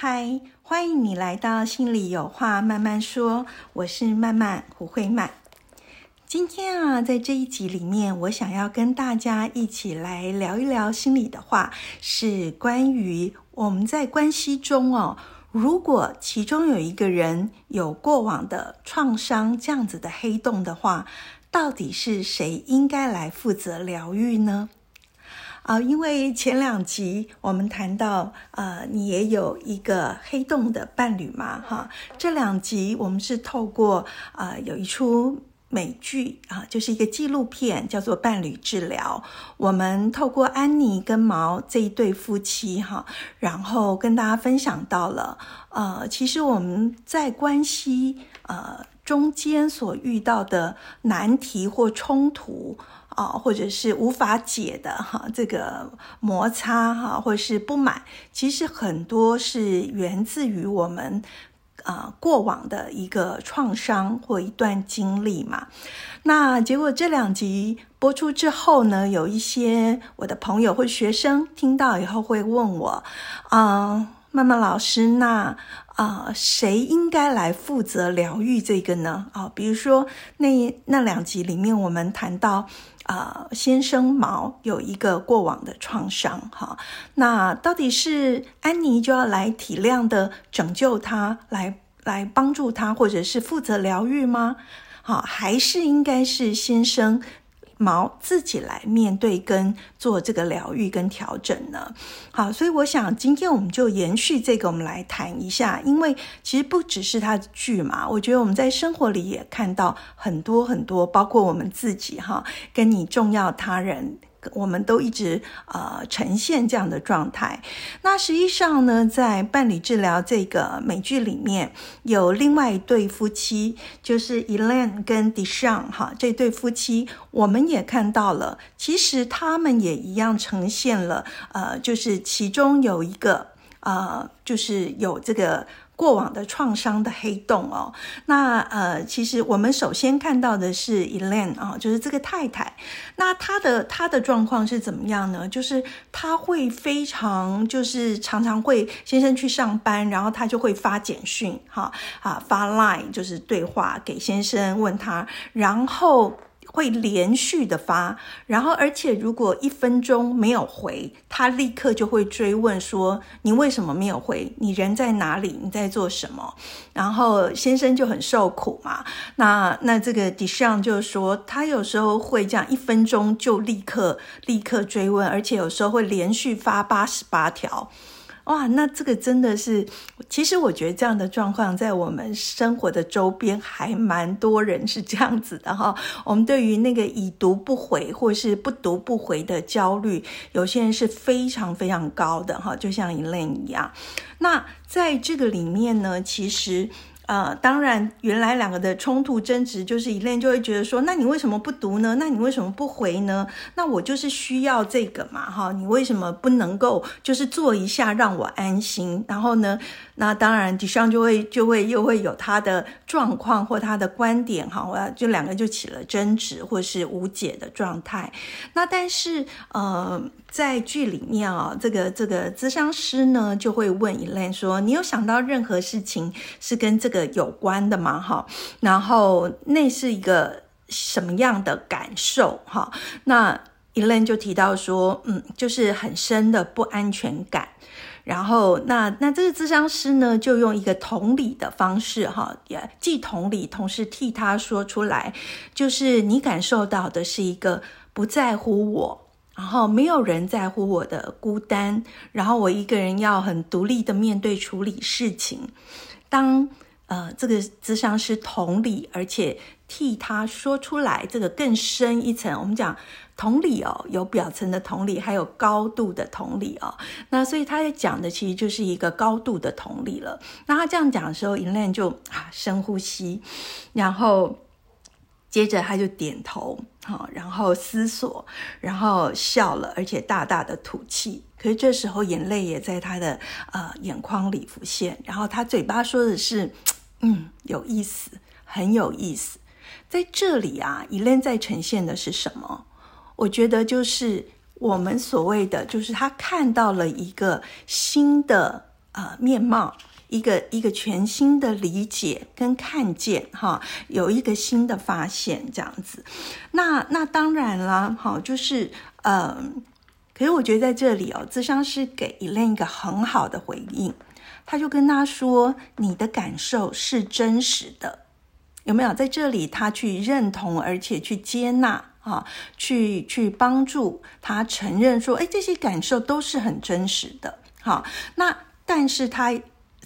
嗨，欢迎你来到心里有话慢慢说。我是慢慢胡慧曼。今天啊，在这一集里面，我想要跟大家一起来聊一聊心里的话，是关于我们在关系中哦，如果其中有一个人有过往的创伤这样子的黑洞的话，到底是谁应该来负责疗愈呢？啊，因为前两集我们谈到，呃，你也有一个黑洞的伴侣嘛，哈。这两集我们是透过，呃，有一出美剧啊，就是一个纪录片，叫做《伴侣治疗》。我们透过安妮跟毛这一对夫妻，哈，然后跟大家分享到了，呃，其实我们在关系，呃，中间所遇到的难题或冲突。啊，或者是无法解的哈，这个摩擦哈，或者是不满，其实很多是源自于我们啊过往的一个创伤或一段经历嘛。那结果这两集播出之后呢，有一些我的朋友或学生听到以后会问我，啊，曼曼老师，那啊谁应该来负责疗愈这个呢？啊，比如说那那两集里面我们谈到。啊，先生毛有一个过往的创伤，哈，那到底是安妮就要来体谅的拯救他，来来帮助他，或者是负责疗愈吗？好，还是应该是先生？毛自己来面对跟做这个疗愈跟调整呢？好，所以我想今天我们就延续这个，我们来谈一下，因为其实不只是他的剧嘛，我觉得我们在生活里也看到很多很多，包括我们自己哈，跟你重要他人。我们都一直呃呈现这样的状态。那实际上呢，在伴侣治疗这个美剧里面有另外一对夫妻，就是 Elaine 跟 Deshawn 哈这对夫妻，我们也看到了，其实他们也一样呈现了呃，就是其中有一个呃，就是有这个。过往的创伤的黑洞哦，那呃，其实我们首先看到的是 Elaine 啊，就是这个太太，那她的她的状况是怎么样呢？就是她会非常，就是常常会先生去上班，然后她就会发简讯哈啊发 Line 就是对话给先生问他，然后。会连续的发，然后而且如果一分钟没有回，他立刻就会追问说：“你为什么没有回？你人在哪里？你在做什么？”然后先生就很受苦嘛。那那这个 Dishon 就说，他有时候会这样一分钟就立刻立刻追问，而且有时候会连续发八十八条。哇，那这个真的是，其实我觉得这样的状况在我们生活的周边还蛮多人是这样子的哈。我们对于那个已读不回或是不读不回的焦虑，有些人是非常非常高的哈，就像 Elaine 一样。那在这个里面呢，其实。呃，当然，原来两个的冲突争执，就是一练就会觉得说，那你为什么不读呢？那你为什么不回呢？那我就是需要这个嘛，哈，你为什么不能够就是做一下让我安心？然后呢？那当然，迪尚就会就会又会有他的状况或他的观点哈，我要就两个就起了争执或是无解的状态。那但是呃，在剧里面啊，这个这个咨商师呢就会问 Elaine 说：“你有想到任何事情是跟这个有关的吗？”哈，然后那是一个什么样的感受？哈，那 Elaine 就提到说：“嗯，就是很深的不安全感。”然后，那那这个咨商师呢，就用一个同理的方式，哈，也既同理，同时替他说出来，就是你感受到的是一个不在乎我，然后没有人在乎我的孤单，然后我一个人要很独立的面对处理事情。当呃，这个咨商师同理，而且替他说出来，这个更深一层。我们讲同理哦，有表层的同理，还有高度的同理哦。那所以他在讲的其实就是一个高度的同理了。那他这样讲的时候，银链就啊深呼吸，然后接着他就点头，好，然后思索，然后笑了，而且大大的吐气。可是这时候眼泪也在他的呃眼眶里浮现，然后他嘴巴说的是。嗯，有意思，很有意思。在这里啊，伊莲在呈现的是什么？我觉得就是我们所谓的，就是他看到了一个新的呃面貌，一个一个全新的理解跟看见，哈，有一个新的发现这样子。那那当然了，哈，就是呃，可是我觉得在这里哦，智商是给伊莲一个很好的回应。他就跟他说：“你的感受是真实的，有没有在这里？他去认同，而且去接纳啊，去去帮助他承认说，哎，这些感受都是很真实的。好，那但是他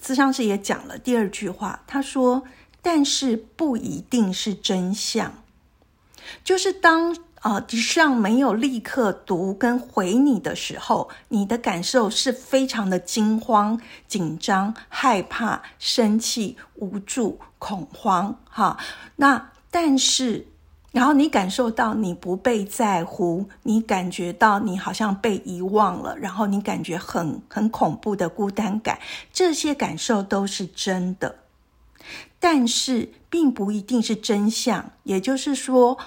咨商师也讲了第二句话，他说：但是不一定是真相，就是当。”啊，迪尚没有立刻读跟回你的时候，你的感受是非常的惊慌、紧张、害怕、生气、无助、恐慌。哈，那但是，然后你感受到你不被在乎，你感觉到你好像被遗忘了，然后你感觉很很恐怖的孤单感，这些感受都是真的，但是并不一定是真相。也就是说。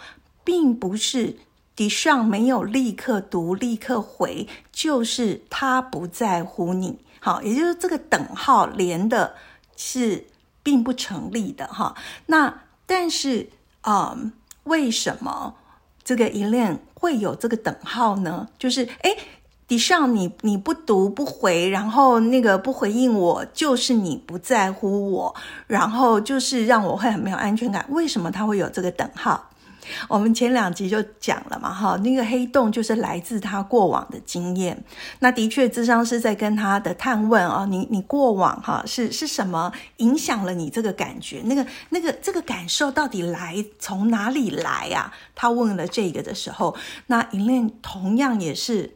并不是迪尚没有立刻读、立刻回，就是他不在乎你。好，也就是这个等号连的是并不成立的哈。那但是啊，为什么这个一恋会有这个等号呢？就是哎，迪尚你你不读不回，然后那个不回应我，就是你不在乎我，然后就是让我会很没有安全感。为什么他会有这个等号？我们前两集就讲了嘛，哈，那个黑洞就是来自他过往的经验。那的确，智商是在跟他的探问啊，你你过往哈是是什么影响了你这个感觉？那个那个这个感受到底来从哪里来呀？他问了这个的时候，那银链同样也是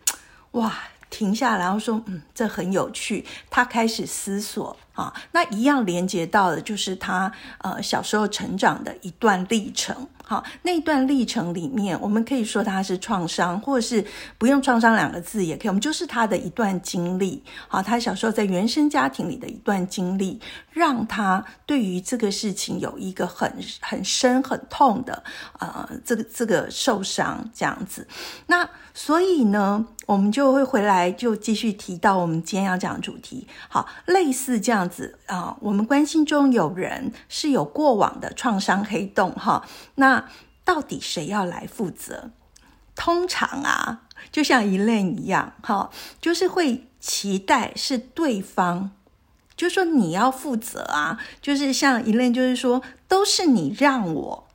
哇，停下来然后说，嗯，这很有趣。他开始思索啊，那一样连接到的就是他呃小时候成长的一段历程。好，那段历程里面，我们可以说他是创伤，或者是不用“创伤”两个字也可以，我们就是他的一段经历。好，他小时候在原生家庭里的一段经历，让他对于这个事情有一个很很深、很痛的呃，这个这个受伤这样子。那所以呢，我们就会回来就继续提到我们今天要讲的主题。好，类似这样子啊，我们关心中有人是有过往的创伤黑洞哈，那。到底谁要来负责？通常啊，就像一类一样，哈，就是会期待是对方，就说你要负责啊，就是像一类，就是说都是你让我。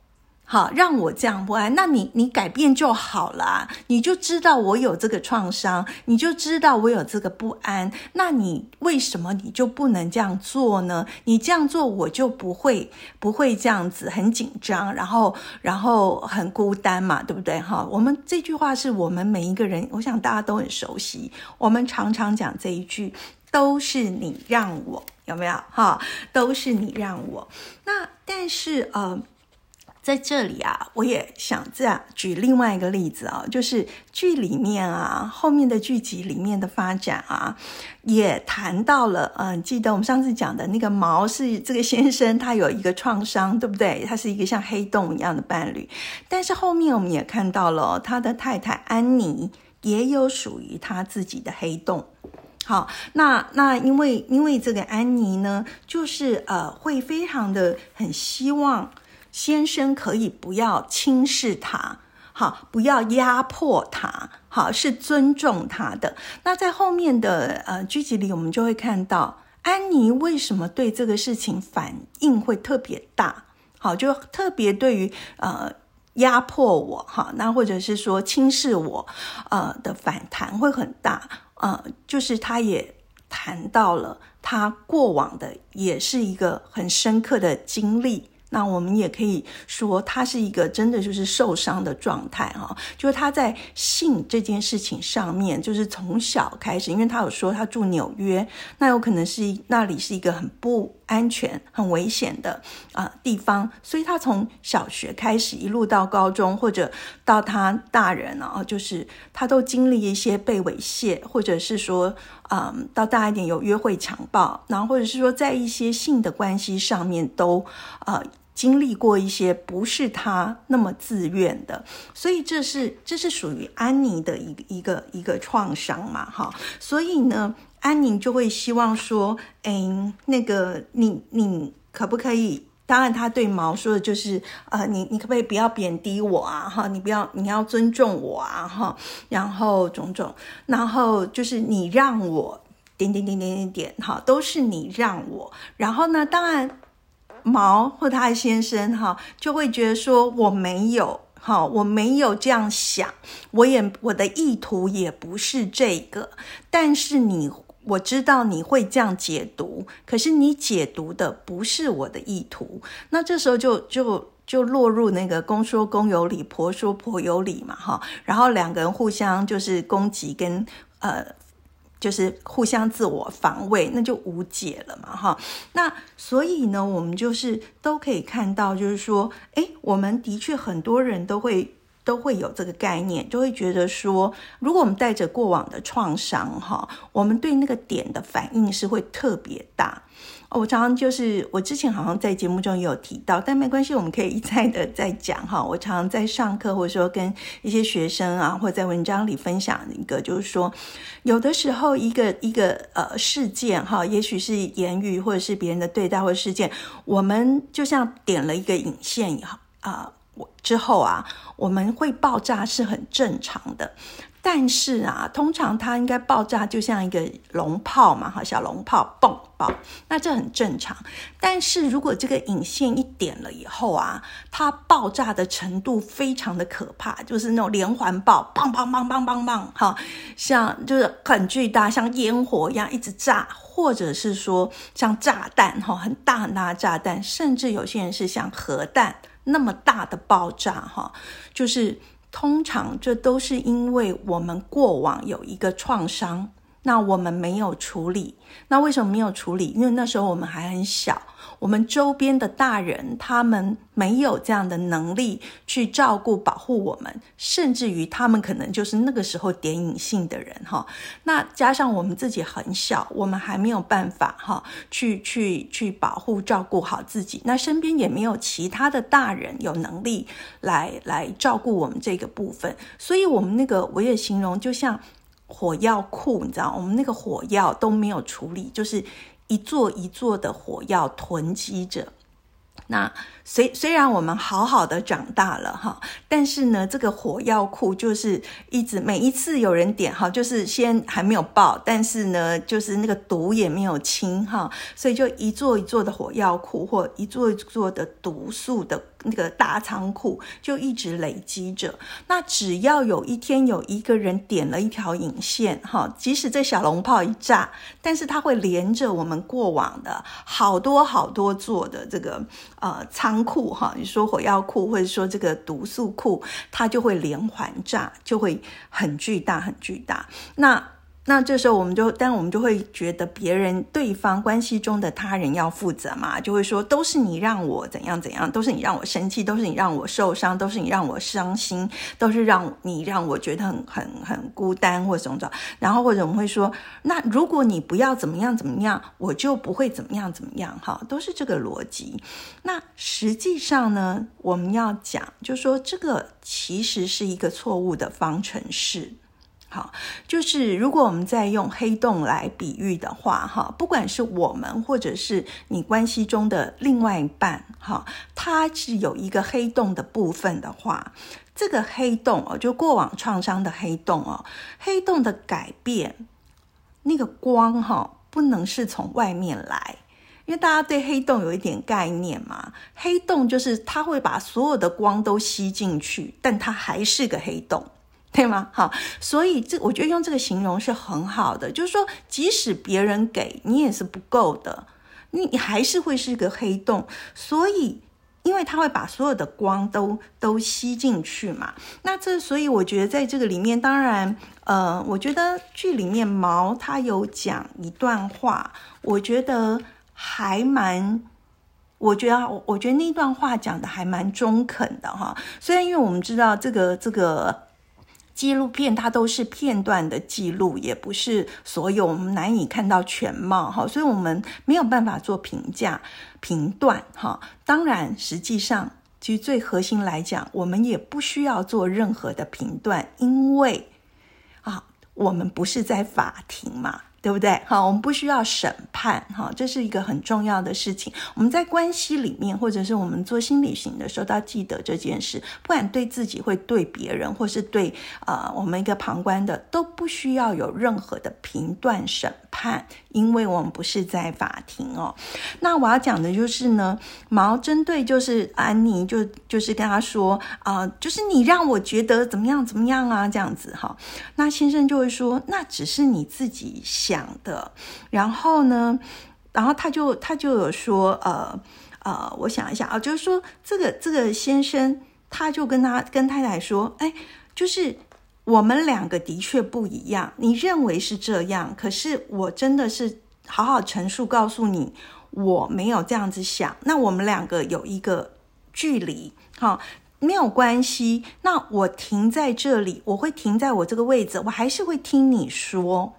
好，让我这样不安，那你你改变就好了，你就知道我有这个创伤，你就知道我有这个不安，那你为什么你就不能这样做呢？你这样做，我就不会不会这样子很紧张，然后然后很孤单嘛，对不对？哈，我们这句话是我们每一个人，我想大家都很熟悉，我们常常讲这一句，都是你让我，有没有？哈，都是你让我。那但是呃。在这里啊，我也想这样举另外一个例子啊，就是剧里面啊，后面的剧集里面的发展啊，也谈到了，嗯，记得我们上次讲的那个毛是这个先生，他有一个创伤，对不对？他是一个像黑洞一样的伴侣，但是后面我们也看到了他的太太安妮也有属于他自己的黑洞。好，那那因为因为这个安妮呢，就是呃，会非常的很希望。先生可以不要轻视他，好，不要压迫他，好，是尊重他的。那在后面的呃剧集里，我们就会看到安妮为什么对这个事情反应会特别大，好，就特别对于呃压迫我，哈，那或者是说轻视我，呃的反弹会很大，呃，就是他也谈到了。他过往的也是一个很深刻的经历。那我们也可以说，他是一个真的就是受伤的状态哈，就是他在性这件事情上面，就是从小开始，因为他有说他住纽约，那有可能是那里是一个很不安全、很危险的啊地方，所以他从小学开始一路到高中，或者到他大人啊，就是他都经历一些被猥亵，或者是说，嗯，到大一点有约会强暴，然后或者是说在一些性的关系上面都呃。经历过一些不是他那么自愿的，所以这是这是属于安妮的一一个一个创伤嘛，哈，所以呢，安妮就会希望说，哎，那个你你可不可以？当然，他对毛说的就是，呃，你你可不可以不要贬低我啊？哈，你不要你要尊重我啊？哈，然后种种，然后就是你让我点点点点点点，哈，都是你让我。然后呢，当然。毛或他的先生哈，就会觉得说我没有哈，我没有这样想，我也我的意图也不是这个，但是你我知道你会这样解读，可是你解读的不是我的意图，那这时候就就就落入那个公说公有理，婆说婆有理嘛哈，然后两个人互相就是攻击跟呃。就是互相自我防卫，那就无解了嘛，哈。那所以呢，我们就是都可以看到，就是说，诶，我们的确很多人都会都会有这个概念，就会觉得说，如果我们带着过往的创伤，哈，我们对那个点的反应是会特别大。我常常就是我之前好像在节目中也有提到，但没关系，我们可以一再的再讲哈。我常常在上课或者说跟一些学生啊，或者在文章里分享一个，就是说有的时候一个一个呃事件哈，也许是言语或者是别人的对待或事件，我们就像点了一个引线以后啊，之后啊，我们会爆炸是很正常的。但是啊，通常它应该爆炸就像一个龙炮嘛，哈，小龙炮嘣爆，那这很正常。但是如果这个引线一点了以后啊，它爆炸的程度非常的可怕，就是那种连环爆，砰砰砰砰砰砰，哈，像就是很巨大，像烟火一样一直炸，或者是说像炸弹，哈，很大很大的炸弹，甚至有些人是像核弹那么大的爆炸，哈，就是。通常这都是因为我们过往有一个创伤，那我们没有处理。那为什么没有处理？因为那时候我们还很小。我们周边的大人，他们没有这样的能力去照顾、保护我们，甚至于他们可能就是那个时候点隐性的人哈。那加上我们自己很小，我们还没有办法哈，去去去保护、照顾好自己。那身边也没有其他的大人有能力来来照顾我们这个部分，所以我们那个我也形容就像火药库，你知道，我们那个火药都没有处理，就是。一座一座的火药囤积着，那虽虽然我们好好的长大了哈，但是呢，这个火药库就是一直每一次有人点哈，就是先还没有爆，但是呢，就是那个毒也没有清哈，所以就一座一座的火药库或一座一座的毒素的。那个大仓库就一直累积着。那只要有一天有一个人点了一条引线，哈，即使这小龙炮一炸，但是它会连着我们过往的好多好多座的这个呃仓库，哈，你说火药库或者说这个毒素库，它就会连环炸，就会很巨大很巨大。那那这时候我们就，但我们就会觉得别人、对方关系中的他人要负责嘛，就会说都是你让我怎样怎样，都是你让我生气，都是你让我受伤，都是你让我伤心，都是让你让我觉得很很很孤单或种种。然后或者我们会说，那如果你不要怎么样怎么样，我就不会怎么样怎么样，哈，都是这个逻辑。那实际上呢，我们要讲，就说这个其实是一个错误的方程式。好，就是如果我们在用黑洞来比喻的话，哈，不管是我们或者是你关系中的另外一半，哈，它是有一个黑洞的部分的话，这个黑洞哦，就过往创伤的黑洞哦，黑洞的改变，那个光哈，不能是从外面来，因为大家对黑洞有一点概念嘛，黑洞就是它会把所有的光都吸进去，但它还是个黑洞。对吗？好，所以这我觉得用这个形容是很好的，就是说，即使别人给你也是不够的，你你还是会是个黑洞。所以，因为它会把所有的光都都吸进去嘛。那这所以我觉得在这个里面，当然，呃，我觉得剧里面毛他有讲一段话，我觉得还蛮。我觉得，我觉得那段话讲的还蛮中肯的哈。虽然因为我们知道这个这个纪录片它都是片段的记录，也不是所有我们难以看到全貌哈，所以我们没有办法做评价评断哈。当然，实际上其实最核心来讲，我们也不需要做任何的评断，因为啊，我们不是在法庭嘛。对不对？好，我们不需要审判，哈，这是一个很重要的事情。我们在关系里面，或者是我们做心理型的时候，都要记得这件事。不管对自己，会对别人，或是对呃我们一个旁观的，都不需要有任何的评断审判，因为我们不是在法庭哦。那我要讲的就是呢，毛针对就是安妮，就就是跟他说啊，就是你让我觉得怎么样怎么样啊，这样子哈。那先生就会说，那只是你自己想。的，然后呢，然后他就他就有说，呃呃，我想一下啊，就是说这个这个先生，他就跟他跟太太说，哎，就是我们两个的确不一样，你认为是这样，可是我真的是好好陈述告诉你，我没有这样子想，那我们两个有一个距离，哈，没有关系，那我停在这里，我会停在我这个位置，我还是会听你说。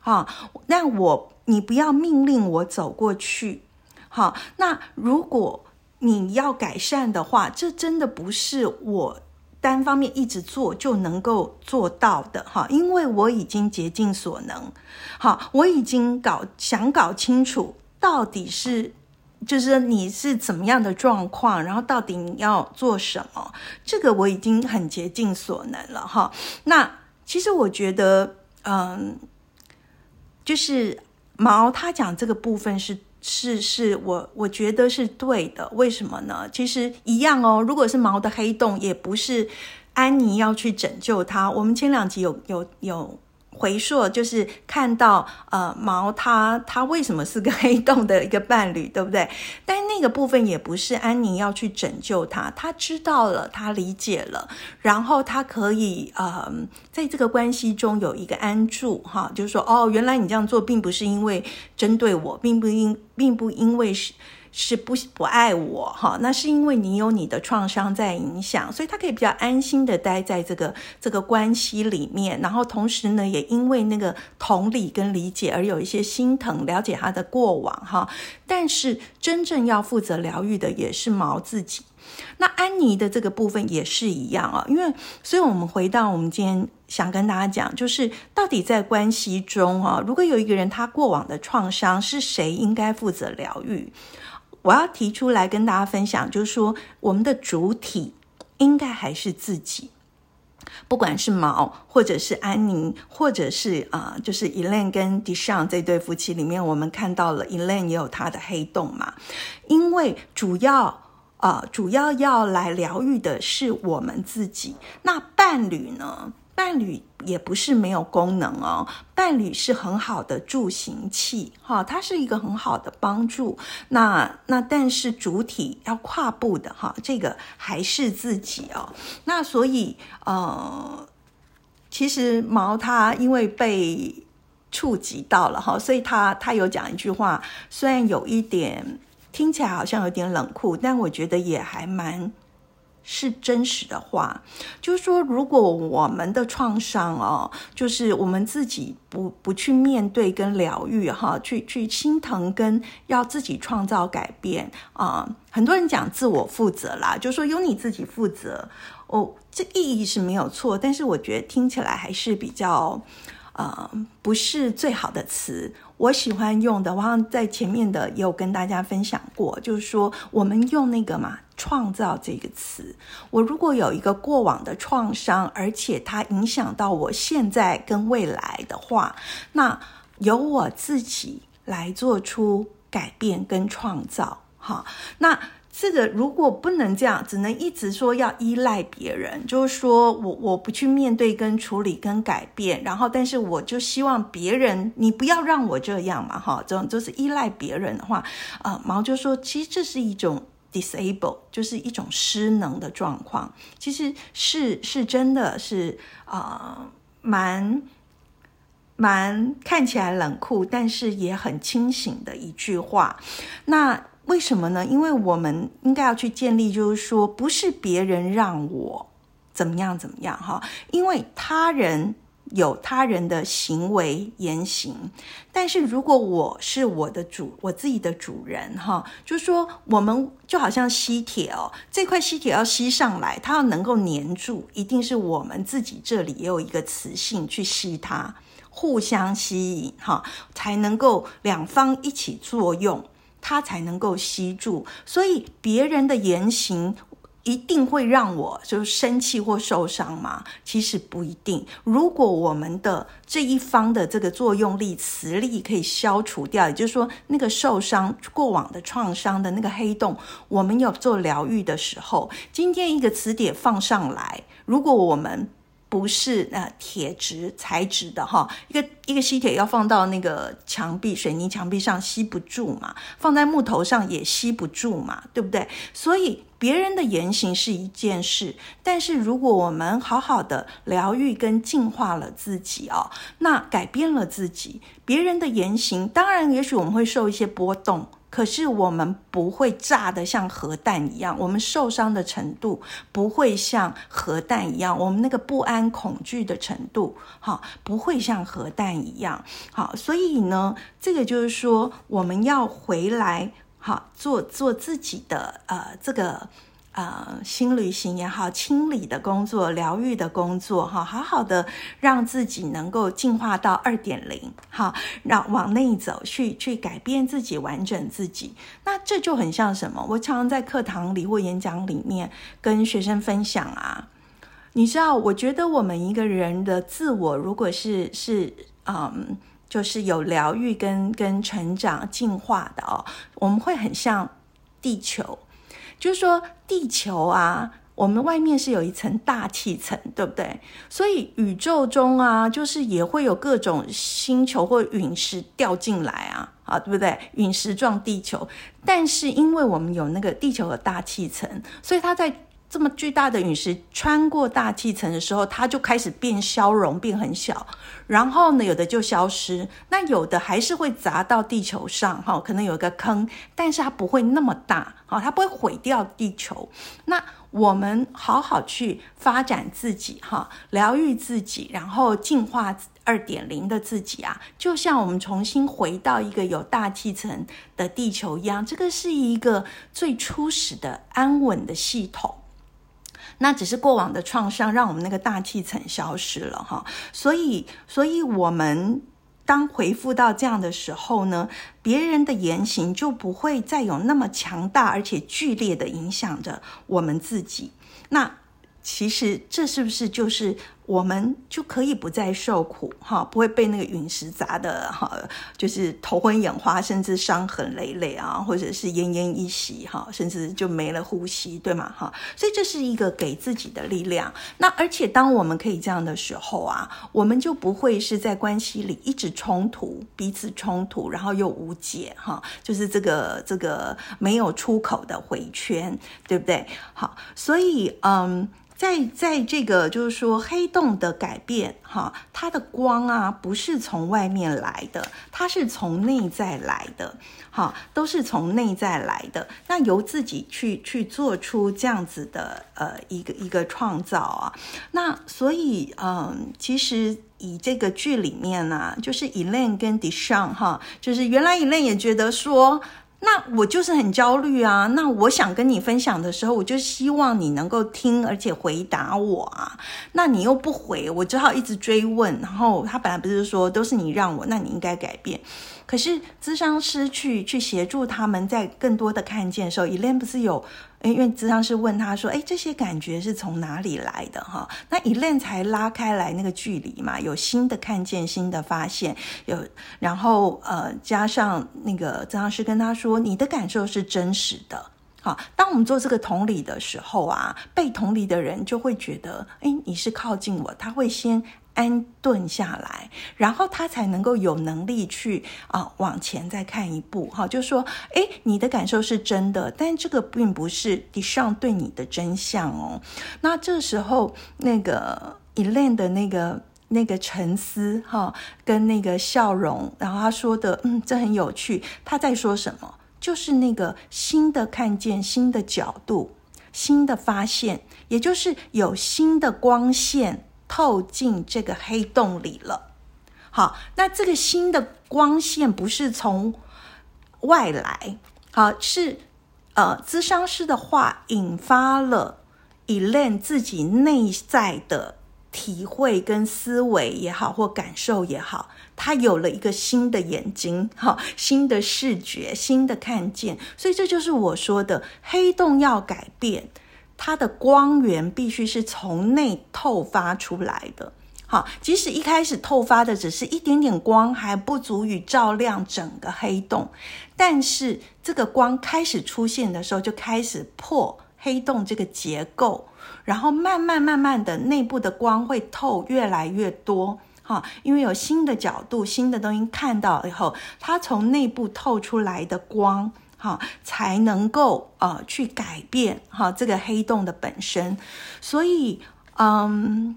哈，那我你不要命令我走过去，好，那如果你要改善的话，这真的不是我单方面一直做就能够做到的，哈，因为我已经竭尽所能，好，我已经搞想搞清楚到底是就是你是怎么样的状况，然后到底你要做什么，这个我已经很竭尽所能了，哈，那其实我觉得，嗯。就是毛他讲这个部分是是是我我觉得是对的，为什么呢？其实一样哦。如果是毛的黑洞，也不是安妮要去拯救他。我们前两集有有有。回溯就是看到呃毛他他为什么是个黑洞的一个伴侣，对不对？但那个部分也不是安妮要去拯救他，他知道了，他理解了，然后他可以呃在这个关系中有一个安住哈，就是说哦，原来你这样做并不是因为针对我，并不因并不因为是。是不不爱我哈？那是因为你有你的创伤在影响，所以他可以比较安心的待在这个这个关系里面。然后同时呢，也因为那个同理跟理解而有一些心疼，了解他的过往哈。但是真正要负责疗愈的也是毛自己。那安妮的这个部分也是一样啊，因为所以我们回到我们今天想跟大家讲，就是到底在关系中啊，如果有一个人他过往的创伤，是谁应该负责疗愈？我要提出来跟大家分享，就是说，我们的主体应该还是自己，不管是毛，或者是安妮，或者是啊，就是 Elaine 跟 Disha 这对夫妻里面，我们看到了 Elaine 也有他的黑洞嘛，因为主要啊，主要要来疗愈的是我们自己，那伴侣呢？伴侣也不是没有功能哦，伴侣是很好的助行器，哈，它是一个很好的帮助。那那但是主体要跨步的哈，这个还是自己哦。那所以呃，其实毛他因为被触及到了哈，所以他他有讲一句话，虽然有一点听起来好像有点冷酷，但我觉得也还蛮。是真实的话，就是说，如果我们的创伤哦，就是我们自己不不去面对跟疗愈哈，去去心疼跟要自己创造改变啊，很多人讲自我负责啦，就是说由你自己负责哦，这意义是没有错，但是我觉得听起来还是比较呃不是最好的词。我喜欢用的，我好像在前面的也有跟大家分享过，就是说我们用那个嘛。创造这个词，我如果有一个过往的创伤，而且它影响到我现在跟未来的话，那由我自己来做出改变跟创造。哈，那这个如果不能这样，只能一直说要依赖别人，就是说我我不去面对跟处理跟改变，然后但是我就希望别人你不要让我这样嘛，哈，这种就是依赖别人的话，啊，毛就说其实这是一种 disable，就是一种失能的状况，其实是是真的是啊，蛮蛮看起来冷酷，但是也很清醒的一句话，那。为什么呢？因为我们应该要去建立，就是说，不是别人让我怎么样怎么样哈，因为他人有他人的行为言行，但是如果我是我的主，我自己的主人哈，就是说，我们就好像吸铁哦，这块吸铁要吸上来，它要能够粘住，一定是我们自己这里也有一个磁性去吸它，互相吸引哈，才能够两方一起作用。他才能够吸住，所以别人的言行一定会让我就生气或受伤吗？其实不一定。如果我们的这一方的这个作用力、磁力可以消除掉，也就是说，那个受伤过往的创伤的那个黑洞，我们有做疗愈的时候，今天一个磁铁放上来，如果我们。不是那铁质材质的哈，一个一个吸铁要放到那个墙壁水泥墙壁上吸不住嘛，放在木头上也吸不住嘛，对不对？所以别人的言行是一件事，但是如果我们好好的疗愈跟净化了自己哦，那改变了自己，别人的言行当然也许我们会受一些波动。可是我们不会炸得像核弹一样，我们受伤的程度不会像核弹一样，我们那个不安、恐惧的程度，哈，不会像核弹一样，好，所以呢，这个就是说，我们要回来，好，做做自己的，呃，这个。呃，新旅行也好，清理的工作、疗愈的工作，哈，好好的让自己能够进化到二点零，哈，让往内走，去去改变自己，完整自己。那这就很像什么？我常常在课堂里或演讲里面跟学生分享啊，你知道，我觉得我们一个人的自我，如果是是嗯，就是有疗愈跟跟成长进化的哦，我们会很像地球。就是说，地球啊，我们外面是有一层大气层，对不对？所以宇宙中啊，就是也会有各种星球或陨石掉进来啊，啊，对不对？陨石撞地球，但是因为我们有那个地球的大气层，所以它在。这么巨大的陨石穿过大气层的时候，它就开始变消融，变很小。然后呢，有的就消失，那有的还是会砸到地球上，哈，可能有一个坑，但是它不会那么大，哈，它不会毁掉地球。那我们好好去发展自己，哈，疗愈自己，然后进化二点零的自己啊，就像我们重新回到一个有大气层的地球一样，这个是一个最初始的安稳的系统。那只是过往的创伤，让我们那个大气层消失了哈，所以，所以我们当回复到这样的时候呢，别人的言行就不会再有那么强大而且剧烈的影响着我们自己。那其实这是不是就是？我们就可以不再受苦，哈，不会被那个陨石砸的，哈，就是头昏眼花，甚至伤痕累累啊，或者是奄奄一息，哈，甚至就没了呼吸，对吗？哈，所以这是一个给自己的力量。那而且当我们可以这样的时候啊，我们就不会是在关系里一直冲突，彼此冲突，然后又无解，哈，就是这个这个没有出口的回圈，对不对？好，所以嗯。在在这个就是说黑洞的改变哈，它的光啊不是从外面来的，它是从内在来的，哈，都是从内在来的。那由自己去去做出这样子的呃一个一个创造啊，那所以嗯，其实以这个剧里面呢，就是 Elaine 跟 Dishon 哈，就是原来 Elaine 也觉得说。那我就是很焦虑啊！那我想跟你分享的时候，我就希望你能够听，而且回答我啊。那你又不回，我只好一直追问。然后他本来不是说都是你让我，那你应该改变。可是咨商师去去协助他们在更多的看见的时候，Elaine 不是有，因为咨商师问他说：“哎，这些感觉是从哪里来的？”哈，那 Elaine 才拉开来那个距离嘛，有新的看见，新的发现，有然后呃加上那个咨商师跟他说：“你的感受是真实的。”好，当我们做这个同理的时候啊，被同理的人就会觉得，哎，你是靠近我，他会先。安顿下来，然后他才能够有能力去啊往前再看一步哈，就说哎，你的感受是真的，但这个并不是迪尚对你的真相哦。那这时候那个 Elaine 的那个那个沉思哈，跟那个笑容，然后他说的嗯，这很有趣。他在说什么？就是那个新的看见、新的角度、新的发现，也就是有新的光线。透进这个黑洞里了。好，那这个新的光线不是从外来，好是呃，咨商师的话引发了 Elaine 自己内在的体会跟思维也好，或感受也好，他有了一个新的眼睛，哈，新的视觉，新的看见。所以这就是我说的，黑洞要改变。它的光源必须是从内透发出来的，好，即使一开始透发的只是一点点光，还不足以照亮整个黑洞，但是这个光开始出现的时候，就开始破黑洞这个结构，然后慢慢慢慢的内部的光会透越来越多，哈，因为有新的角度、新的东西看到以后，它从内部透出来的光。哈，才能够呃去改变哈这个黑洞的本身，所以嗯，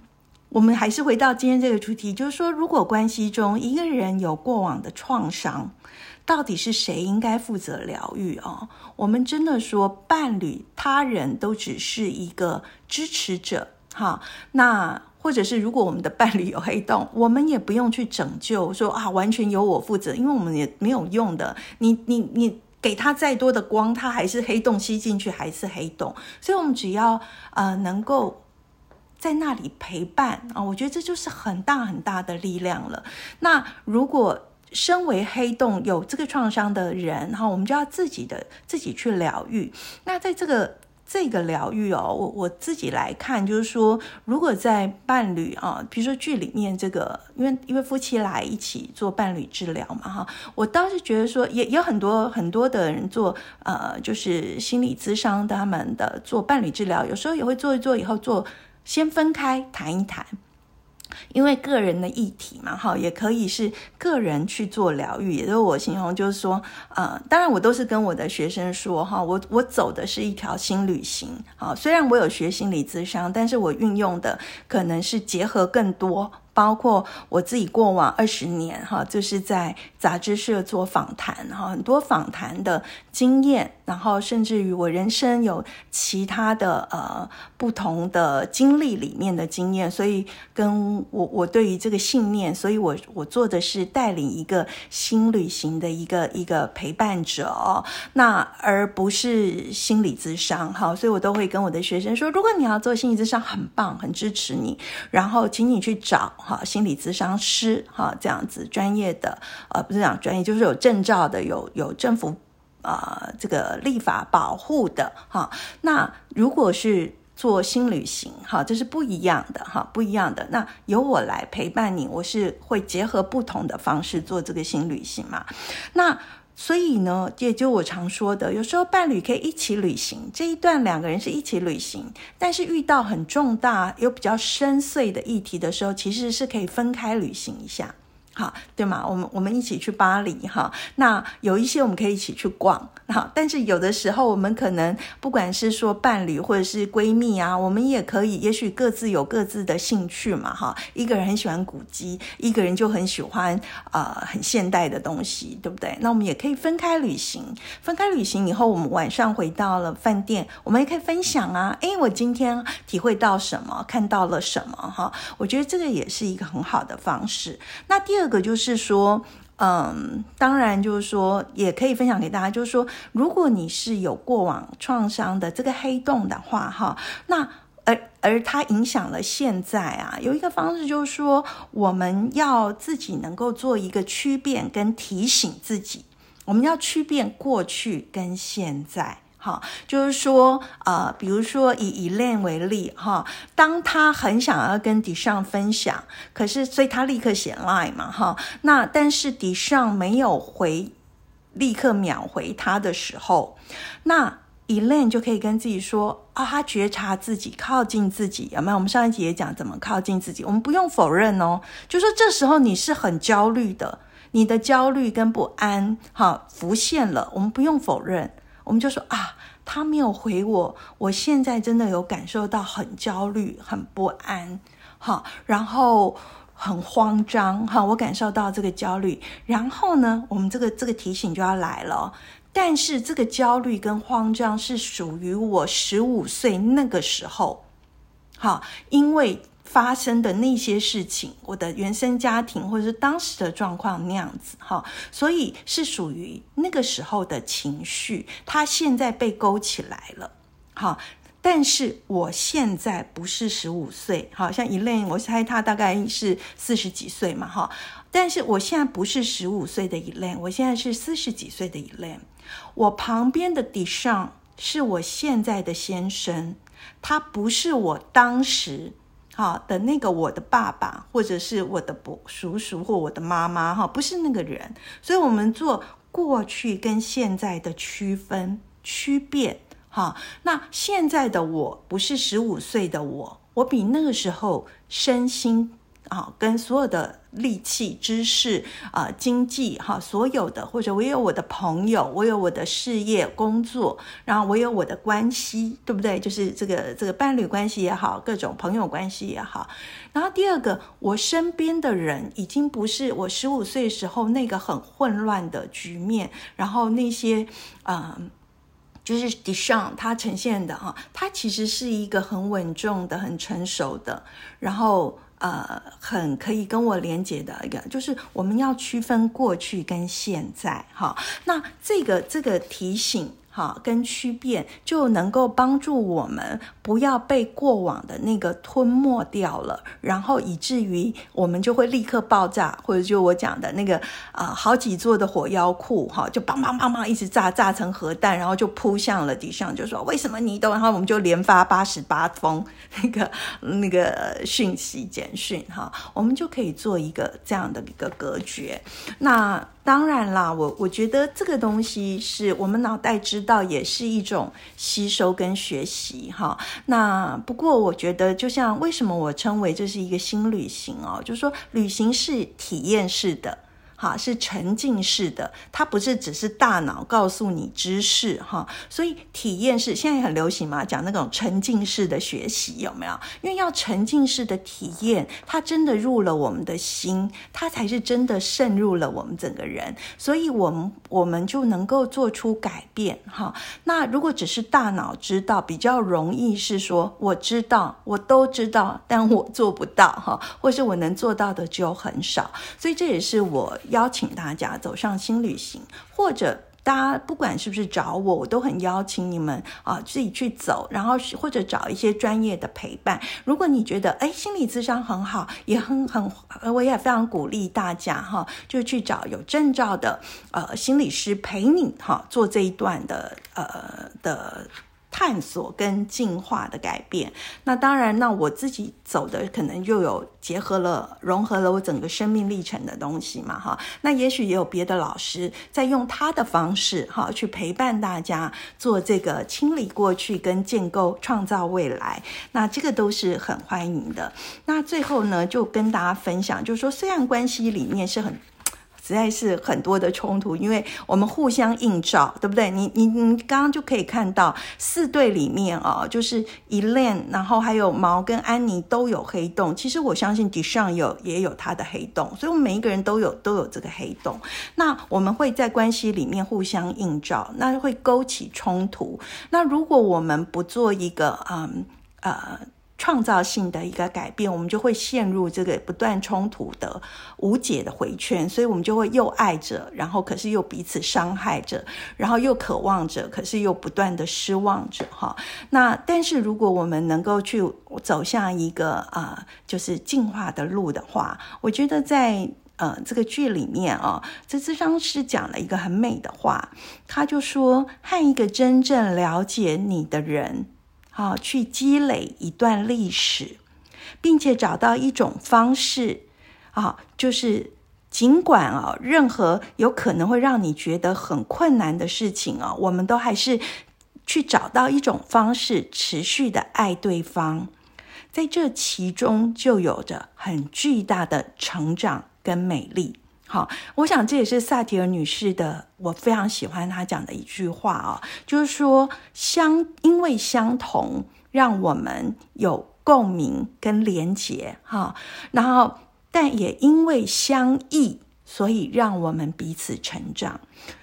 我们还是回到今天这个主题，就是说，如果关系中一个人有过往的创伤，到底是谁应该负责疗愈哦？我们真的说，伴侣、他人都只是一个支持者哈。那或者是如果我们的伴侣有黑洞，我们也不用去拯救，说啊完全由我负责，因为我们也没有用的。你你你。给他再多的光，他还是黑洞吸进去，还是黑洞。所以，我们只要呃能够在那里陪伴啊，我觉得这就是很大很大的力量了。那如果身为黑洞有这个创伤的人，哈，我们就要自己的自己去疗愈。那在这个。这个疗愈哦，我我自己来看，就是说，如果在伴侣啊，比如说剧里面这个，因为因为夫妻来一起做伴侣治疗嘛，哈，我倒是觉得说，也有很多很多的人做，呃，就是心理咨商他们的做伴侣治疗，有时候也会做一做，以后做先分开谈一谈。因为个人的议题嘛，哈，也可以是个人去做疗愈。也就是我形容，就是说，呃，当然我都是跟我的学生说，哈，我我走的是一条新旅行，好，虽然我有学心理咨商，但是我运用的可能是结合更多。包括我自己过往二十年哈，就是在杂志社做访谈哈，很多访谈的经验，然后甚至于我人生有其他的呃不同的经历里面的经验，所以跟我我对于这个信念，所以我我做的是带领一个新旅行的一个一个陪伴者哦，那而不是心理咨商哈，所以我都会跟我的学生说，如果你要做心理咨商，很棒，很支持你，然后请你去找。哈，心理咨商师哈，这样子专业的，呃，不是讲专业，就是有证照的，有有政府啊这个立法保护的哈。那如果是做新旅行哈，这是不一样的哈，不一样的。那由我来陪伴你，我是会结合不同的方式做这个新旅行嘛。那。所以呢，也就我常说的，有时候伴侣可以一起旅行，这一段两个人是一起旅行，但是遇到很重大又比较深邃的议题的时候，其实是可以分开旅行一下。好，对吗？我们我们一起去巴黎哈。那有一些我们可以一起去逛哈，但是有的时候我们可能不管是说伴侣或者是闺蜜啊，我们也可以，也许各自有各自的兴趣嘛哈。一个人很喜欢古迹，一个人就很喜欢啊很现代的东西，对不对？那我们也可以分开旅行。分开旅行以后，我们晚上回到了饭店，我们也可以分享啊。诶，我今天体会到什么，看到了什么哈？我觉得这个也是一个很好的方式。那第二。这个就是说，嗯，当然就是说，也可以分享给大家，就是说，如果你是有过往创伤的这个黑洞的话，哈，那而而它影响了现在啊，有一个方式就是说，我们要自己能够做一个区辨跟提醒自己，我们要区辨过去跟现在。哈，就是说，呃，比如说以以 Len 为例，哈，当他很想要跟 d i s h a n 分享，可是所以他立刻写 line 嘛，哈，那但是 d i s h a n 没有回，立刻秒回他的时候，那 Elaine 就可以跟自己说啊，他觉察自己，靠近自己，有没有？我们上一集也讲怎么靠近自己，我们不用否认哦，就说这时候你是很焦虑的，你的焦虑跟不安，哈，浮现了，我们不用否认，我们就说啊，他没有回我，我现在真的有感受到很焦虑、很不安，好，然后很慌张，哈，我感受到这个焦虑，然后呢，我们这个这个提醒就要来了。但是这个焦虑跟慌张是属于我十五岁那个时候，好，因为发生的那些事情，我的原生家庭或者是当时的状况那样子，哈，所以是属于那个时候的情绪，它现在被勾起来了，好，但是我现在不是十五岁，好像一类，我猜他大概是四十几岁嘛，哈，但是我现在不是十五岁的一类，我现在是四十几岁的一类。我旁边的底上是我现在的先生，他不是我当时哈的那个我的爸爸，或者是我的伯叔叔或我的妈妈哈，不是那个人。所以，我们做过去跟现在的区分区别哈。那现在的我不是十五岁的我，我比那个时候身心。啊，跟所有的力气、知识啊、经济哈，所有的，或者我有我的朋友，我有我的事业、工作，然后我有我的关系，对不对？就是这个这个伴侣关系也好，各种朋友关系也好。然后第二个，我身边的人已经不是我十五岁时候那个很混乱的局面，然后那些啊，就是 d 上 s 它呈现的哈，它其实是一个很稳重的、很成熟的，然后。呃，很可以跟我连接的一个，就是我们要区分过去跟现在，哈。那这个这个提醒。好，跟区变就能够帮助我们不要被过往的那个吞没掉了，然后以至于我们就会立刻爆炸，或者就我讲的那个啊，好几座的火药库，哈，就梆梆梆梆一直炸，炸成核弹，然后就扑向了地上，就说为什么你都，然后我们就连发八十八封那个那个讯息简讯，哈，我们就可以做一个这样的一个隔绝。那当然啦，我我觉得这个东西是我们脑袋知道，也是一种吸收跟学习哈。那不过我觉得，就像为什么我称为这是一个新旅行哦，就是说旅行是体验式的。哈，是沉浸式的，它不是只是大脑告诉你知识哈，所以体验式现在很流行嘛，讲那种沉浸式的学习有没有？因为要沉浸式的体验，它真的入了我们的心，它才是真的渗入了我们整个人，所以我们我们就能够做出改变哈。那如果只是大脑知道，比较容易是说我知道，我都知道，但我做不到哈，或是我能做到的就很少，所以这也是我。邀请大家走上新旅行，或者大家不管是不是找我，我都很邀请你们啊自己去走，然后或者找一些专业的陪伴。如果你觉得哎心理咨商很好，也很很，我也非常鼓励大家哈，就去找有证照的呃心理师陪你哈做这一段的呃的。探索跟进化的改变，那当然，那我自己走的可能又有结合了、融合了我整个生命历程的东西嘛，哈。那也许也有别的老师在用他的方式，哈，去陪伴大家做这个清理过去跟建构创造未来。那这个都是很欢迎的。那最后呢，就跟大家分享，就是说，虽然关系里面是很。实在是很多的冲突，因为我们互相映照，对不对？你你你刚刚就可以看到四对里面啊，就是 Elaine，然后还有毛跟安妮都有黑洞。其实我相信 d 上 s 有也有他的黑洞，所以我们每一个人都有都有这个黑洞。那我们会在关系里面互相映照，那会勾起冲突。那如果我们不做一个嗯呃。创造性的一个改变，我们就会陷入这个不断冲突的无解的回圈，所以我们就会又爱着，然后可是又彼此伤害着，然后又渴望着，可是又不断的失望着，哈。那但是如果我们能够去走向一个啊，就是进化的路的话，我觉得在呃这个剧里面啊，这智商师讲了一个很美的话，他就说和一个真正了解你的人。啊，去积累一段历史，并且找到一种方式，啊，就是尽管啊，任何有可能会让你觉得很困难的事情啊，我们都还是去找到一种方式，持续的爱对方，在这其中就有着很巨大的成长跟美丽。好，我想这也是萨提尔女士的，我非常喜欢她讲的一句话啊，就是说相因为相同，让我们有共鸣跟连结哈，然后但也因为相异，所以让我们彼此成长，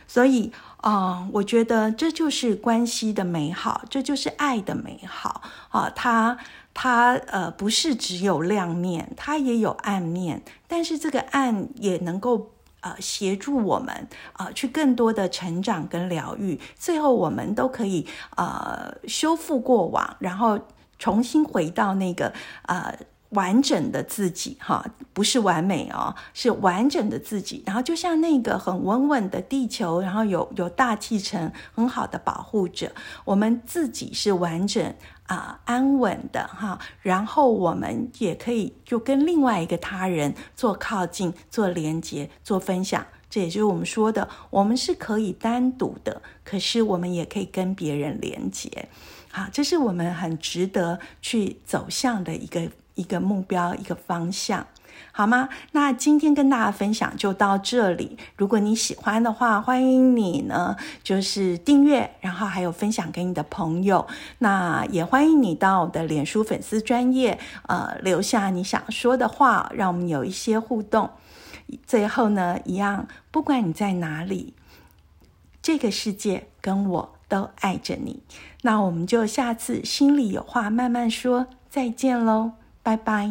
所以。啊，我觉得这就是关系的美好，这就是爱的美好啊！它它呃不是只有亮面，它也有暗面，但是这个暗也能够呃协助我们啊去更多的成长跟疗愈，最后我们都可以呃修复过往，然后重新回到那个呃。完整的自己，哈，不是完美哦，是完整的自己。然后就像那个很稳稳的地球，然后有有大气层很好的保护着我们自己，是完整啊安稳的哈。然后我们也可以就跟另外一个他人做靠近、做连接、做分享。这也就是我们说的，我们是可以单独的，可是我们也可以跟别人连接。好，这是我们很值得去走向的一个。一个目标，一个方向，好吗？那今天跟大家分享就到这里。如果你喜欢的话，欢迎你呢，就是订阅，然后还有分享给你的朋友。那也欢迎你到我的脸书粉丝专业，呃，留下你想说的话，让我们有一些互动。最后呢，一样，不管你在哪里，这个世界跟我都爱着你。那我们就下次心里有话慢慢说，再见喽。拜拜。